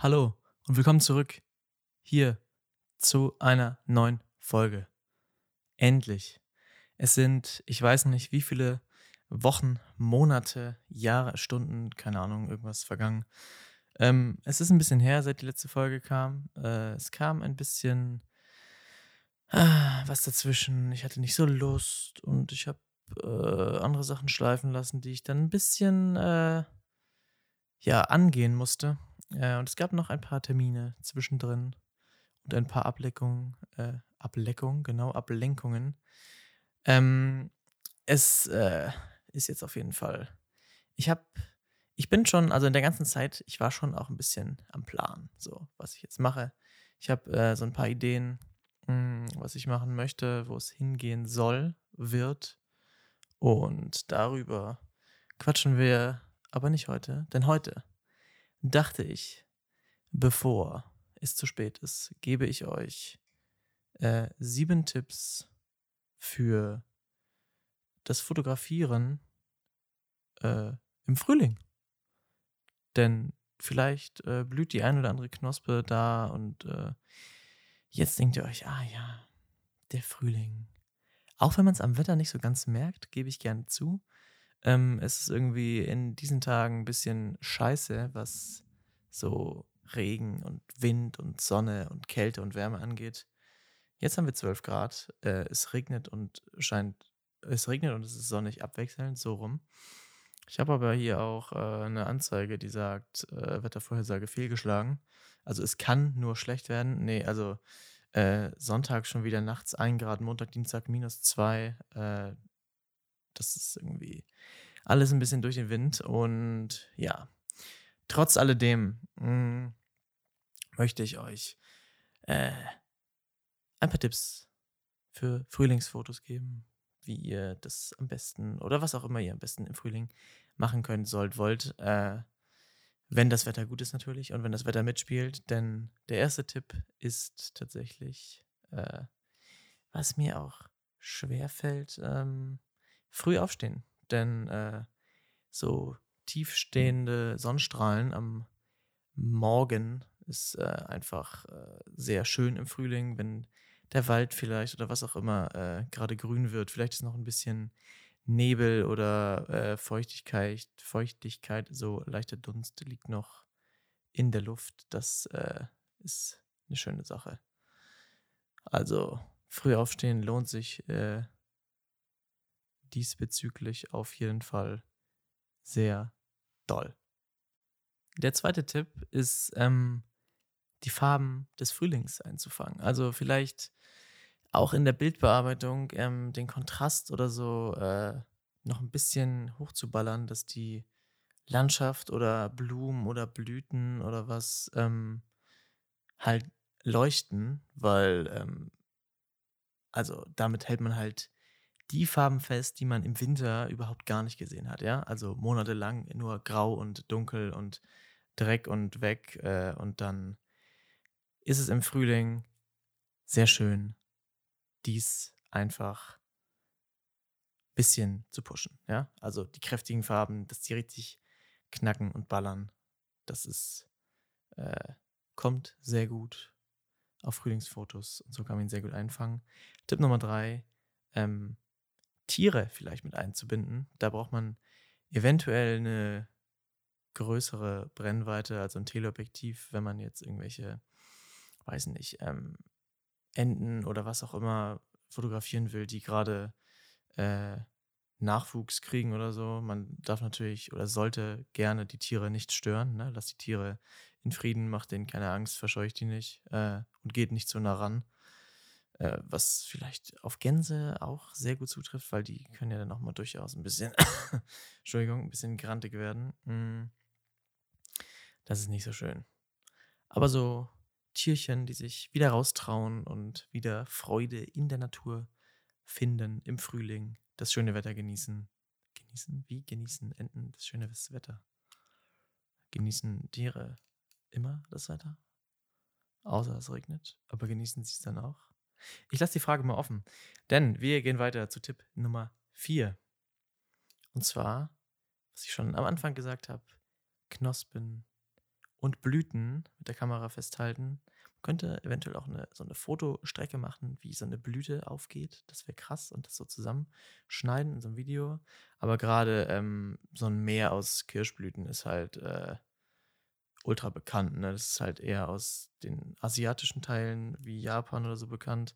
Hallo und willkommen zurück hier zu einer neuen Folge. Endlich. Es sind, ich weiß nicht, wie viele Wochen, Monate, Jahre, Stunden, keine Ahnung, irgendwas vergangen. Ähm, es ist ein bisschen her, seit die letzte Folge kam. Äh, es kam ein bisschen ah, was dazwischen. Ich hatte nicht so Lust und ich habe äh, andere Sachen schleifen lassen, die ich dann ein bisschen äh, ja angehen musste. Äh, und es gab noch ein paar Termine zwischendrin und ein paar Ableckungen, äh, Ableckungen, genau, Ablenkungen. Ähm, es äh, ist jetzt auf jeden Fall. Ich habe, ich bin schon, also in der ganzen Zeit, ich war schon auch ein bisschen am Plan, so was ich jetzt mache. Ich habe äh, so ein paar Ideen, mh, hm, was ich machen möchte, wo es hingehen soll, wird. Und darüber quatschen wir aber nicht heute, denn heute dachte ich, bevor es zu spät ist, gebe ich euch äh, sieben Tipps für das Fotografieren äh, im Frühling. Denn vielleicht äh, blüht die ein oder andere Knospe da und äh, jetzt denkt ihr euch, ah ja, der Frühling. Auch wenn man es am Wetter nicht so ganz merkt, gebe ich gerne zu. Ähm, es ist irgendwie in diesen Tagen ein bisschen scheiße, was so Regen und Wind und Sonne und Kälte und Wärme angeht. Jetzt haben wir 12 Grad. Äh, es regnet und scheint, es regnet und es ist sonnig abwechselnd, so rum. Ich habe aber hier auch äh, eine Anzeige, die sagt, äh, Wettervorhersage fehlgeschlagen. Also es kann nur schlecht werden. Nee, also äh, Sonntag schon wieder nachts 1 Grad, Montag, Dienstag minus 2. Das ist irgendwie alles ein bisschen durch den Wind. Und ja, trotz alledem mh, mm, möchte ich euch äh, ein paar Tipps für Frühlingsfotos geben, wie ihr das am besten oder was auch immer ihr am besten im Frühling machen könnt, sollt, wollt. Äh, wenn das Wetter gut ist natürlich und wenn das Wetter mitspielt. Denn der erste Tipp ist tatsächlich, äh, was mir auch schwer fällt, ähm, früh aufstehen. Denn äh, so tiefstehende Sonnenstrahlen am Morgen ist äh, einfach äh, sehr schön im Frühling, wenn der Wald vielleicht oder was auch immer äh, gerade grün wird. Vielleicht ist noch ein bisschen Nebel oder äh, Feuchtigkeit, Feuchtigkeit, so leichter Dunst liegt noch in der Luft. Das äh, ist eine schöne Sache. Also früh aufstehen lohnt sich diesbezüglich auf jeden Fall sehr doll. Der zweite Tipp ist, ähm, die Farben des Frühlings einzufangen. Also vielleicht auch in der Bildbearbeitung ähm, den Kontrast oder so äh, noch ein bisschen hochzuballern, dass die Landschaft oder Blumen oder Blüten oder was ähm, halt leuchten, weil ähm, also damit hält man halt die Farben fest, die man im Winter überhaupt gar nicht gesehen hat, ja. Also monatelang nur grau und dunkel und Dreck und weg äh, und dann ist es im Frühling sehr schön, dies einfach ein bisschen zu pushen, ja. Also die kräftigen Farben, dass die richtig knacken und ballern, das ist äh, kommt sehr gut auf Frühlingsfotos und so kann man ihn sehr gut einfangen. Tipp Nummer drei, ähm, Tiere vielleicht mit einzubinden. Da braucht man eventuell eine größere Brennweite, also ein Teleobjektiv, wenn man jetzt irgendwelche, weiß nicht, ähm, Enten oder was auch immer fotografieren will, die gerade äh, Nachwuchs kriegen oder so. Man darf natürlich oder sollte gerne die Tiere nicht stören. Ne? Lass die Tiere in Frieden, macht denen keine Angst, verscheucht die nicht äh, und geht nicht zu nah ran. Äh, was vielleicht auf Gänse auch sehr gut zutrifft, weil die können ja dann auch mal durchaus ein bisschen, Entschuldigung, ein bisschen grantig werden. Mm. Das ist nicht so schön. Aber so Tierchen, die sich wieder raustrauen und wieder Freude in der Natur finden im Frühling, das schöne Wetter genießen. Genießen? Wie genießen Enten das schöne Wetter? Genießen Tiere immer das Wetter? Außer es regnet. Aber genießen sie es dann auch? Ich lasse die Frage mal offen, denn wir gehen weiter zu Tipp Nummer 4. Und zwar, was ich schon am Anfang gesagt habe, Knospen und Blüten mit der Kamera festhalten. Man könnte eventuell auch eine, so eine Fotostrecke machen, wie so eine Blüte aufgeht. Das wäre krass und das so zusammenschneiden in so einem Video. Aber gerade ähm, so ein Meer aus Kirschblüten ist halt äh, ultra bekannt. Ne? Das ist halt eher aus den asiatischen Teilen wie Japan oder so bekannt.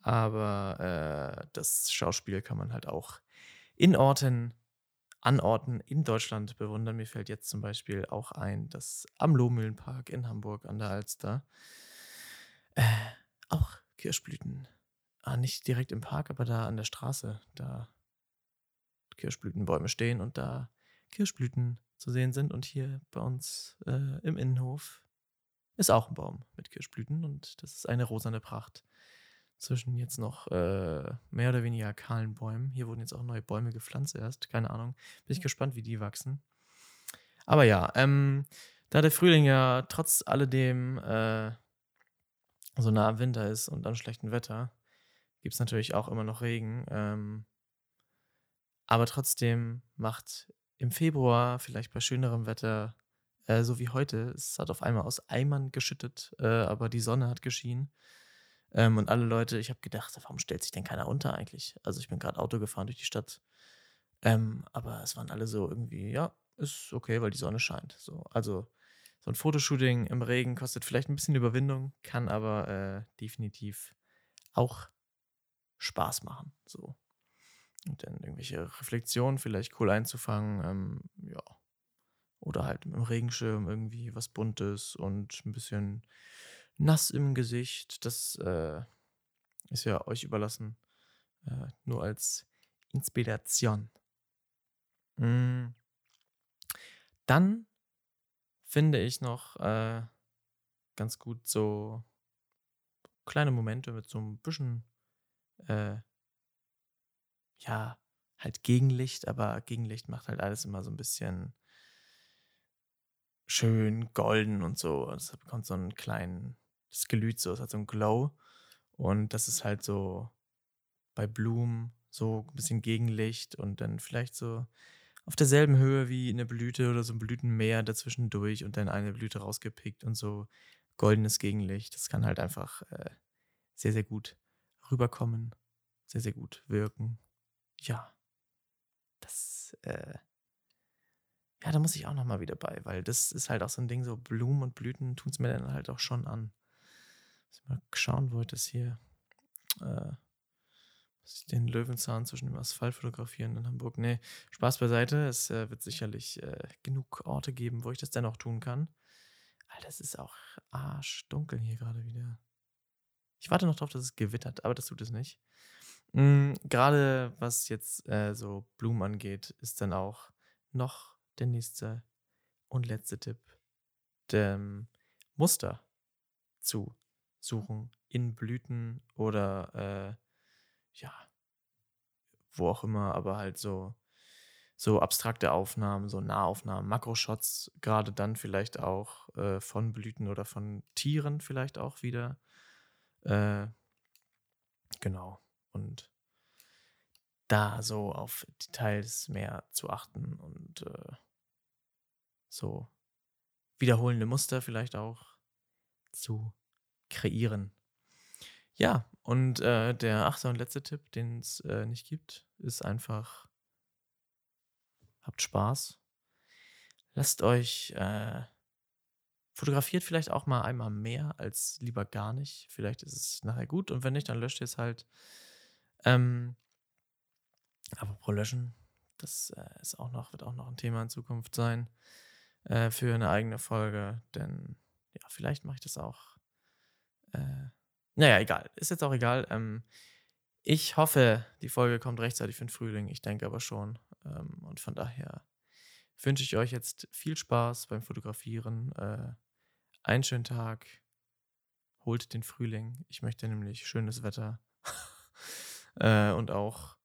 Aber äh, das Schauspiel kann man halt auch in Orten an Orten in Deutschland bewundern. Mir fällt jetzt zum Beispiel auch ein, dass am Lohmühlenpark in Hamburg an der Alster äh, auch Kirschblüten, ah, nicht direkt im Park, aber da an der Straße, da Kirschblütenbäume stehen und da Kirschblüten zu sehen sind. Und hier bei uns äh, im Innenhof ist auch ein Baum mit Kirschblüten und das ist eine rosane Pracht zwischen jetzt noch äh, mehr oder weniger kahlen Bäumen. Hier wurden jetzt auch neue Bäume gepflanzt erst. Keine Ahnung. Bin ich gespannt, wie die wachsen. Aber ja, ähm, da der Frühling ja trotz alledem äh, so nah am Winter ist und an schlechtem Wetter, gibt es natürlich auch immer noch Regen. Ähm, aber trotzdem macht im Februar, vielleicht bei schönerem Wetter, äh, so wie heute, es hat auf einmal aus Eimern geschüttet, äh, aber die Sonne hat geschienen. Ähm, und alle Leute, ich habe gedacht, warum stellt sich denn keiner unter eigentlich? Also ich bin gerade Auto gefahren durch die Stadt. Ähm, aber es waren alle so irgendwie, ja, ist okay, weil die Sonne scheint. So, also so ein Fotoshooting im Regen kostet vielleicht ein bisschen Überwindung, kann aber äh, definitiv auch Spaß machen. So. Und dann irgendwelche Reflexionen vielleicht cool einzufangen, ähm, ja. Oder halt mit dem Regenschirm irgendwie was Buntes und ein bisschen nass im Gesicht. Das äh, ist ja euch überlassen. Äh, nur als Inspiration. Mm. Dann finde ich noch äh, ganz gut so kleine Momente mit so ein bisschen, äh, ja, halt Gegenlicht, aber Gegenlicht macht halt alles immer so ein bisschen schön golden und so. Es bekommt so einen kleinen das glüht so, es hat so ein Glow. Und das ist halt so bei Blumen so ein bisschen Gegenlicht und dann vielleicht so auf derselben Höhe wie eine Blüte oder so ein Blütenmeer dazwischen durch und dann eine Blüte rausgepickt und so goldenes Gegenlicht. Das kann halt einfach äh, sehr, sehr gut rüberkommen, sehr, sehr gut wirken. Ja, das, äh, ja, da muss ich auch nochmal wieder bei, weil das ist halt auch so ein Ding, so Blumen und Blüten tun es mir dann halt auch schon an. Mal schauen, wo ich das hier. Äh, muss ich den Löwenzahn zwischen dem Asphalt fotografieren in Hamburg? Nee, Spaß beiseite. Es äh, wird sicherlich äh, genug Orte geben, wo ich das dennoch tun kann. Alter, es ist auch arschdunkel hier gerade wieder. Ich warte noch darauf, dass es gewittert, aber das tut es nicht. Mhm, gerade was jetzt äh, so Blumen angeht, ist dann auch noch der nächste und letzte Tipp, dem Muster zu suchen in Blüten oder äh, ja, wo auch immer, aber halt so, so abstrakte Aufnahmen, so Nahaufnahmen, Makroshots, gerade dann vielleicht auch äh, von Blüten oder von Tieren vielleicht auch wieder. Äh, genau. Und da so auf Details mehr zu achten und äh, so wiederholende Muster vielleicht auch zu kreieren. Ja, und äh, der achte und letzte Tipp, den es äh, nicht gibt, ist einfach, habt Spaß. Lasst euch, äh, fotografiert vielleicht auch mal einmal mehr als lieber gar nicht. Vielleicht ist es nachher gut und wenn nicht, dann löscht ihr es halt. Ähm, pro Löschen, das äh, ist auch noch, wird auch noch ein Thema in Zukunft sein äh, für eine eigene Folge, denn ja, vielleicht mache ich das auch äh, naja, egal. Ist jetzt auch egal. Ähm, ich hoffe, die Folge kommt rechtzeitig für den Frühling. Ich denke aber schon. Ähm, und von daher wünsche ich euch jetzt viel Spaß beim Fotografieren. Äh, einen schönen Tag. Holt den Frühling. Ich möchte nämlich schönes Wetter äh, und auch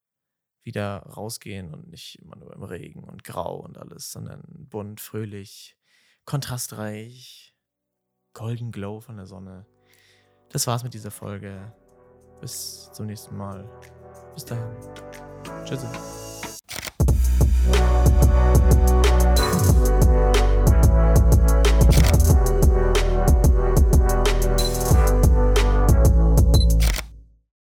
wieder rausgehen und nicht immer nur im Regen und grau und alles, sondern bunt, fröhlich, kontrastreich, golden Glow von der Sonne. Das war's mit dieser Folge. Bis zum nächsten Mal. Bis dahin. Tschüss.